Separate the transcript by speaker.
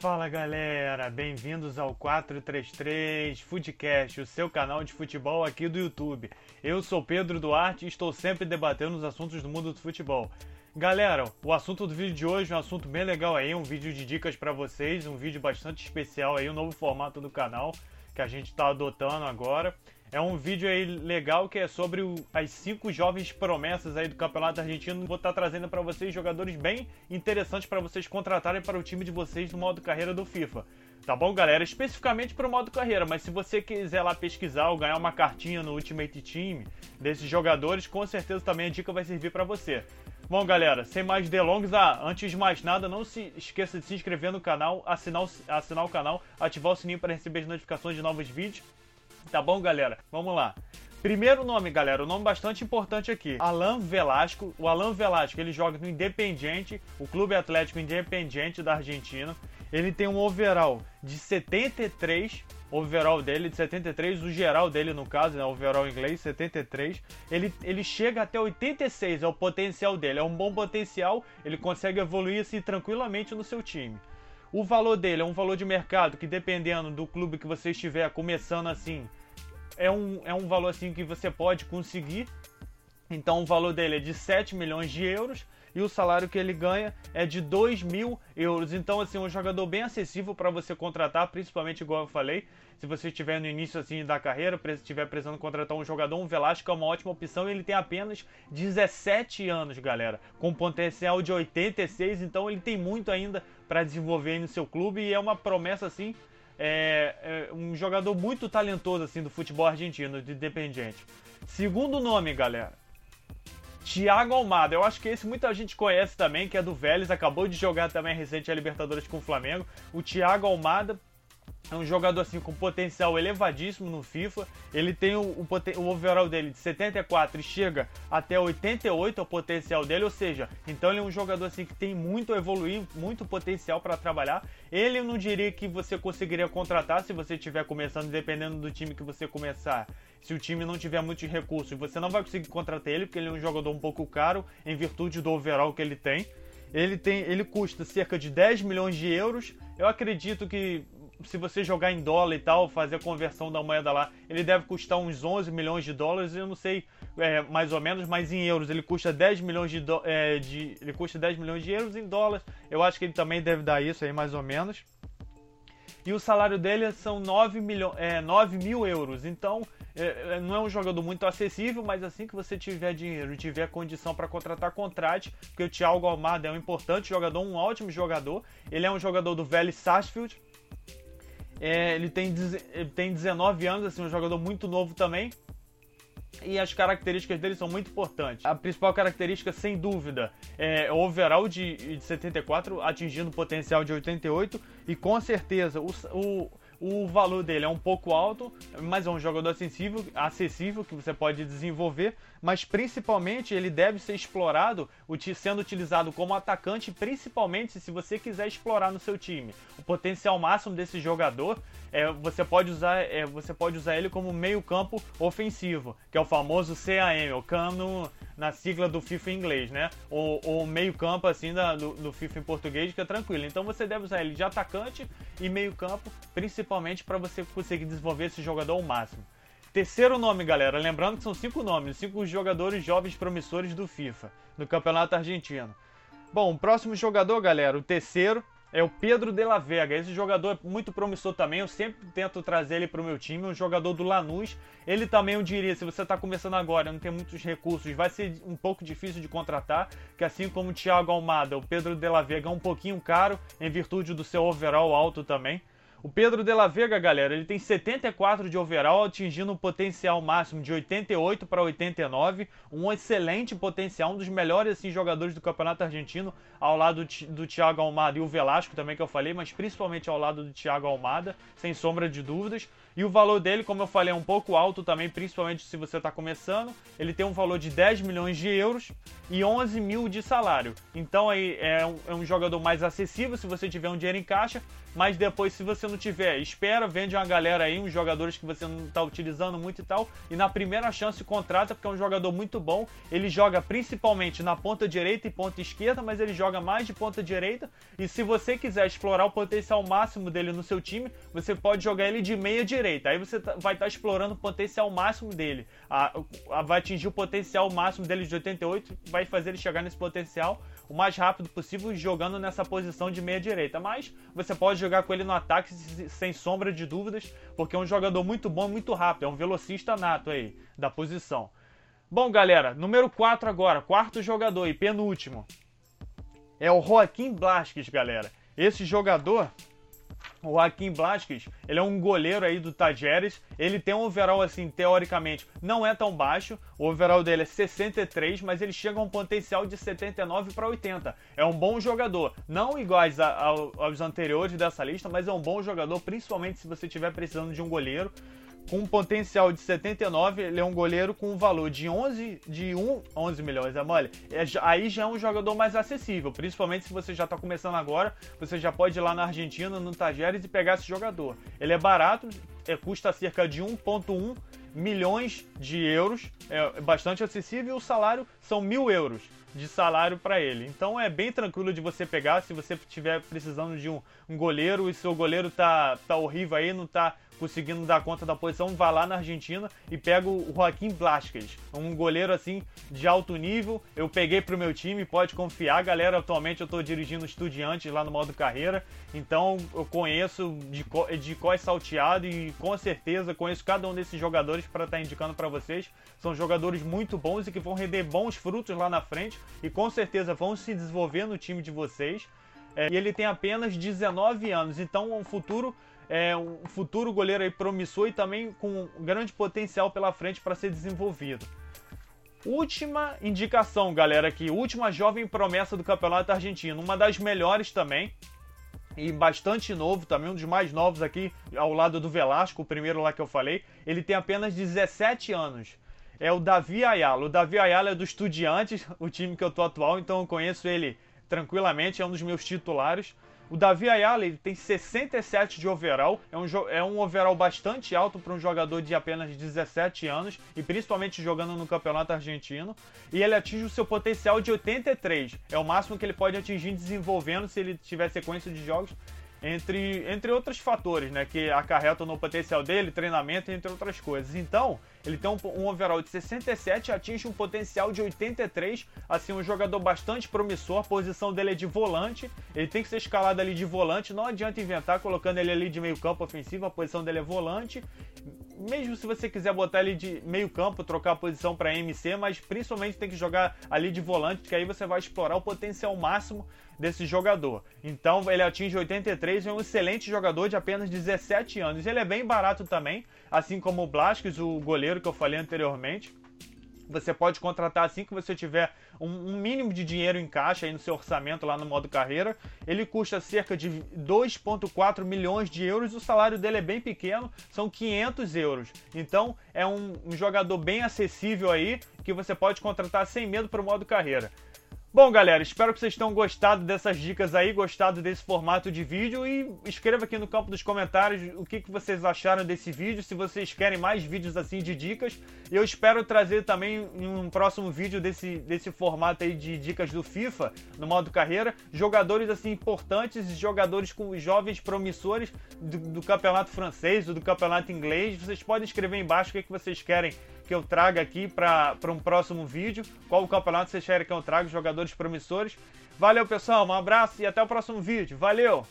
Speaker 1: Fala galera, bem-vindos ao 433 Foodcast, o seu canal de futebol aqui do YouTube. Eu sou Pedro Duarte e estou sempre debatendo os assuntos do mundo do futebol. Galera, o assunto do vídeo de hoje é um assunto bem legal aí, um vídeo de dicas para vocês, um vídeo bastante especial aí, um novo formato do canal que a gente está adotando agora. É um vídeo aí legal que é sobre o, as cinco jovens promessas aí do Campeonato Argentino. Vou estar tá trazendo para vocês jogadores bem interessantes para vocês contratarem para o time de vocês no modo carreira do FIFA. Tá bom, galera? Especificamente para o modo carreira, mas se você quiser lá pesquisar ou ganhar uma cartinha no Ultimate Team desses jogadores, com certeza também a dica vai servir para você. Bom, galera, sem mais delongas, ah, antes de mais nada, não se esqueça de se inscrever no canal, assinar o, assinar o canal, ativar o sininho para receber as notificações de novos vídeos Tá bom, galera? Vamos lá. Primeiro nome, galera, um nome bastante importante aqui. Alan Velasco. O Alan Velasco, ele joga no Independiente, o Clube Atlético Independiente da Argentina. Ele tem um overall de 73, overall dele de 73, o geral dele no caso, né, overall inglês 73. Ele, ele chega até 86, é o potencial dele, é um bom potencial, ele consegue evoluir assim tranquilamente no seu time. O valor dele é um valor de mercado que, dependendo do clube que você estiver começando assim, é um, é um valor assim que você pode conseguir. Então, o valor dele é de 7 milhões de euros e o salário que ele ganha é de 2 mil euros. Então, assim, um jogador bem acessível para você contratar, principalmente igual eu falei, se você estiver no início assim da carreira, estiver precisando contratar um jogador, um Velasco é uma ótima opção. Ele tem apenas 17 anos, galera, com potencial de 86, então ele tem muito ainda para desenvolver no seu clube e é uma promessa assim é, é, um jogador muito talentoso assim do futebol argentino, de Independiente. Segundo nome, galera, Thiago Almada. Eu acho que esse muita gente conhece também, que é do Vélez, acabou de jogar também recente a Libertadores com o Flamengo. O Thiago Almada é um jogador assim com potencial elevadíssimo no FIFA. Ele tem o, o, o, overall dele de 74 e chega até 88 o potencial dele, ou seja, então ele é um jogador assim que tem muito a evoluir, muito potencial para trabalhar. Ele eu não diria que você conseguiria contratar se você estiver começando, dependendo do time que você começar. Se o time não tiver muitos recursos, você não vai conseguir contratar ele, porque ele é um jogador um pouco caro em virtude do overall que ele tem. Ele tem, ele custa cerca de 10 milhões de euros. Eu acredito que se você jogar em dólar e tal, fazer a conversão da moeda lá, ele deve custar uns 11 milhões de dólares, eu não sei é, mais ou menos, mas em euros ele custa 10 milhões de, é, de, ele custa 10 milhões de euros em dólares. Eu acho que ele também deve dar isso aí mais ou menos. E o salário dele são 9, milho, é, 9 mil euros. Então, é, é, não é um jogador muito acessível, mas assim que você tiver dinheiro e tiver condição para contratar, contrate, porque o Thiago Almada é um importante jogador, um ótimo jogador. Ele é um jogador do Vélez Sarsfield, é, ele, tem, tem 19 anos, assim, um jogador muito novo também. E as características dele são muito importantes. A principal característica, sem dúvida, é o overall de, de 74, atingindo potencial de 88. E com certeza, o, o, o valor dele é um pouco alto, mas é um jogador acessível, acessível que você pode desenvolver. Mas principalmente ele deve ser explorado, sendo utilizado como atacante, principalmente se você quiser explorar no seu time. O potencial máximo desse jogador é, você pode usar é, você pode usar ele como meio campo ofensivo, que é o famoso CAM, o cano na sigla do FIFA em inglês, né? Ou, meio campo assim da, do, do, FIFA em português, que é tranquilo. Então você deve usar ele de atacante e meio campo, principalmente para você conseguir desenvolver esse jogador ao máximo. Terceiro nome, galera. Lembrando que são cinco nomes, cinco jogadores jovens promissores do FIFA, do Campeonato Argentino. Bom, o próximo jogador, galera, o terceiro, é o Pedro de la Vega. Esse jogador é muito promissor também. Eu sempre tento trazer ele para o meu time. Um jogador do Lanús. Ele também, eu diria, se você está começando agora, não tem muitos recursos, vai ser um pouco difícil de contratar. Que assim como o Thiago Almada, o Pedro de la Vega é um pouquinho caro em virtude do seu overall alto também. O Pedro de la Vega, galera, ele tem 74 de overall, atingindo um potencial máximo de 88 para 89, um excelente potencial, um dos melhores assim, jogadores do Campeonato Argentino, ao lado do Thiago Almada e o Velasco também que eu falei, mas principalmente ao lado do Thiago Almada, sem sombra de dúvidas. E o valor dele, como eu falei, é um pouco alto também, principalmente se você está começando. Ele tem um valor de 10 milhões de euros e 11 mil de salário. Então aí é um, é um jogador mais acessível se você tiver um dinheiro em caixa, mas depois se você não tiver, espera, vende uma galera aí, uns jogadores que você não está utilizando muito e tal, e na primeira chance contrata, porque é um jogador muito bom. Ele joga principalmente na ponta direita e ponta esquerda, mas ele joga mais de ponta direita. E se você quiser explorar o potencial máximo dele no seu time, você pode jogar ele de meia direita. Aí você tá, vai estar tá explorando o potencial máximo dele. A, a, vai atingir o potencial máximo dele de 88, vai fazer ele chegar nesse potencial o mais rápido possível jogando nessa posição de meia direita. Mas você pode jogar com ele no ataque sem sombra de dúvidas, porque é um jogador muito bom muito rápido, é um velocista nato aí da posição. Bom, galera, número 4 agora, quarto jogador e penúltimo. É o Joaquim Blasquez, galera. Esse jogador o Joaquim Blasquez, ele é um goleiro aí do Tajeres. Ele tem um overall, assim, teoricamente, não é tão baixo. O overall dele é 63, mas ele chega a um potencial de 79 para 80. É um bom jogador. Não iguais a, a, aos anteriores dessa lista, mas é um bom jogador, principalmente se você estiver precisando de um goleiro com um potencial de 79, ele é um goleiro com um valor de 11, de 1, 11 milhões, é mole? É, aí já é um jogador mais acessível, principalmente se você já está começando agora, você já pode ir lá na Argentina, no Tajeres e pegar esse jogador. Ele é barato, é, custa cerca de 1.1 milhões de euros, é bastante acessível e o salário são mil euros de salário para ele. Então é bem tranquilo de você pegar se você estiver precisando de um, um, goleiro e seu goleiro tá, tá horrível aí, não tá conseguindo dar conta da posição, vai lá na Argentina e pega o Joaquim Blasquez, um goleiro assim de alto nível. Eu peguei pro meu time, pode confiar, galera. Atualmente eu estou dirigindo estudiantes lá no modo carreira, então eu conheço de, de cós salteado e com certeza conheço cada um desses jogadores para estar tá indicando para vocês. São jogadores muito bons e que vão render bons frutos lá na frente e com certeza vão se desenvolver no time de vocês. É, e ele tem apenas 19 anos, então um futuro é um futuro goleiro aí promissor e também com grande potencial pela frente para ser desenvolvido. Última indicação, galera, aqui, última jovem promessa do Campeonato Argentino, uma das melhores também e bastante novo, também um dos mais novos aqui, ao lado do Velasco, o primeiro lá que eu falei. Ele tem apenas 17 anos. É o Davi Ayala. O Davi Ayala é do Estudiantes, o time que eu tô atual, então eu conheço ele tranquilamente, é um dos meus titulares. O Davi Ayala ele tem 67 de overall, é um, é um overall bastante alto para um jogador de apenas 17 anos e principalmente jogando no campeonato argentino. E ele atinge o seu potencial de 83, é o máximo que ele pode atingir desenvolvendo se ele tiver sequência de jogos entre, entre outros fatores, né, que acarretam no potencial dele, treinamento, entre outras coisas. Então, ele tem um, um overall de 67, atinge um potencial de 83, assim, um jogador bastante promissor, a posição dele é de volante, ele tem que ser escalado ali de volante, não adianta inventar colocando ele ali de meio campo ofensivo, a posição dele é volante, mesmo se você quiser botar ele de meio campo, trocar a posição para MC, mas principalmente tem que jogar ali de volante, que aí você vai explorar o potencial máximo desse jogador. Então ele atinge 83 e é um excelente jogador de apenas 17 anos. Ele é bem barato também, assim como o Blasquez, o goleiro que eu falei anteriormente. Você pode contratar assim que você tiver um, um, mínimo de dinheiro em caixa aí no seu orçamento lá no modo carreira. Ele custa cerca de 2,4 milhões de euros. O salário dele é bem pequeno, são 500 euros. Então é um, um jogador bem acessível aí que você pode contratar sem medo para o modo carreira. Bom, galera, espero que vocês tenham gostado dessas dicas aí, gostado desse formato de vídeo e escreva aqui no campo dos comentários o que, que vocês acharam desse vídeo, se vocês querem mais vídeos assim de dicas. Eu espero trazer também um próximo vídeo desse, desse formato aí de dicas do FIFA, no modo carreira, jogadores assim importantes, jogadores com jovens promissores do, do campeonato francês ou do campeonato inglês. Vocês podem escrever embaixo o que, que vocês querem que eu traga aqui para um próximo vídeo. Qual o campeonato vocês querem que eu traga, jogadores promissores. Valeu, pessoal, um abraço e até o próximo vídeo. Valeu!